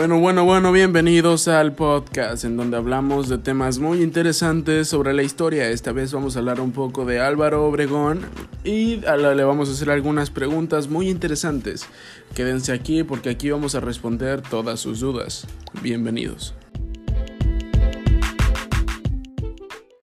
Bueno, bueno, bueno, bienvenidos al podcast en donde hablamos de temas muy interesantes sobre la historia. Esta vez vamos a hablar un poco de Álvaro Obregón y le vamos a hacer algunas preguntas muy interesantes. Quédense aquí porque aquí vamos a responder todas sus dudas. Bienvenidos.